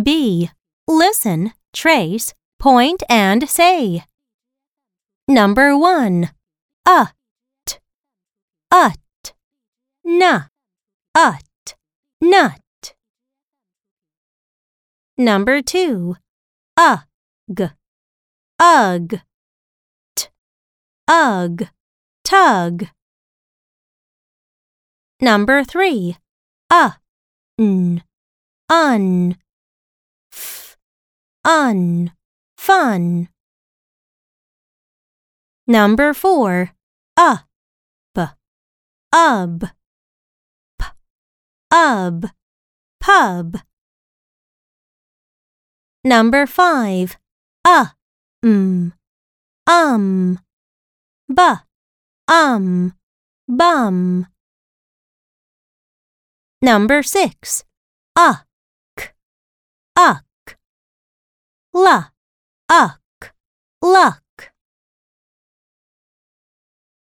B. Listen, trace, point, and say. Number 1. Ut. Ut. Na. Ut. Nut. Number 2. Ug. Ugh. T. Ugh. Tug. Number 3. Uh. N. Un. Un. Fun. Number 4. Uh. B. Ub. P. Ub. Pub. Number 5. Uh. Mm. Um. B. Um. Bum. Number 6. Uck. Uck. Ла. Ак. Лак.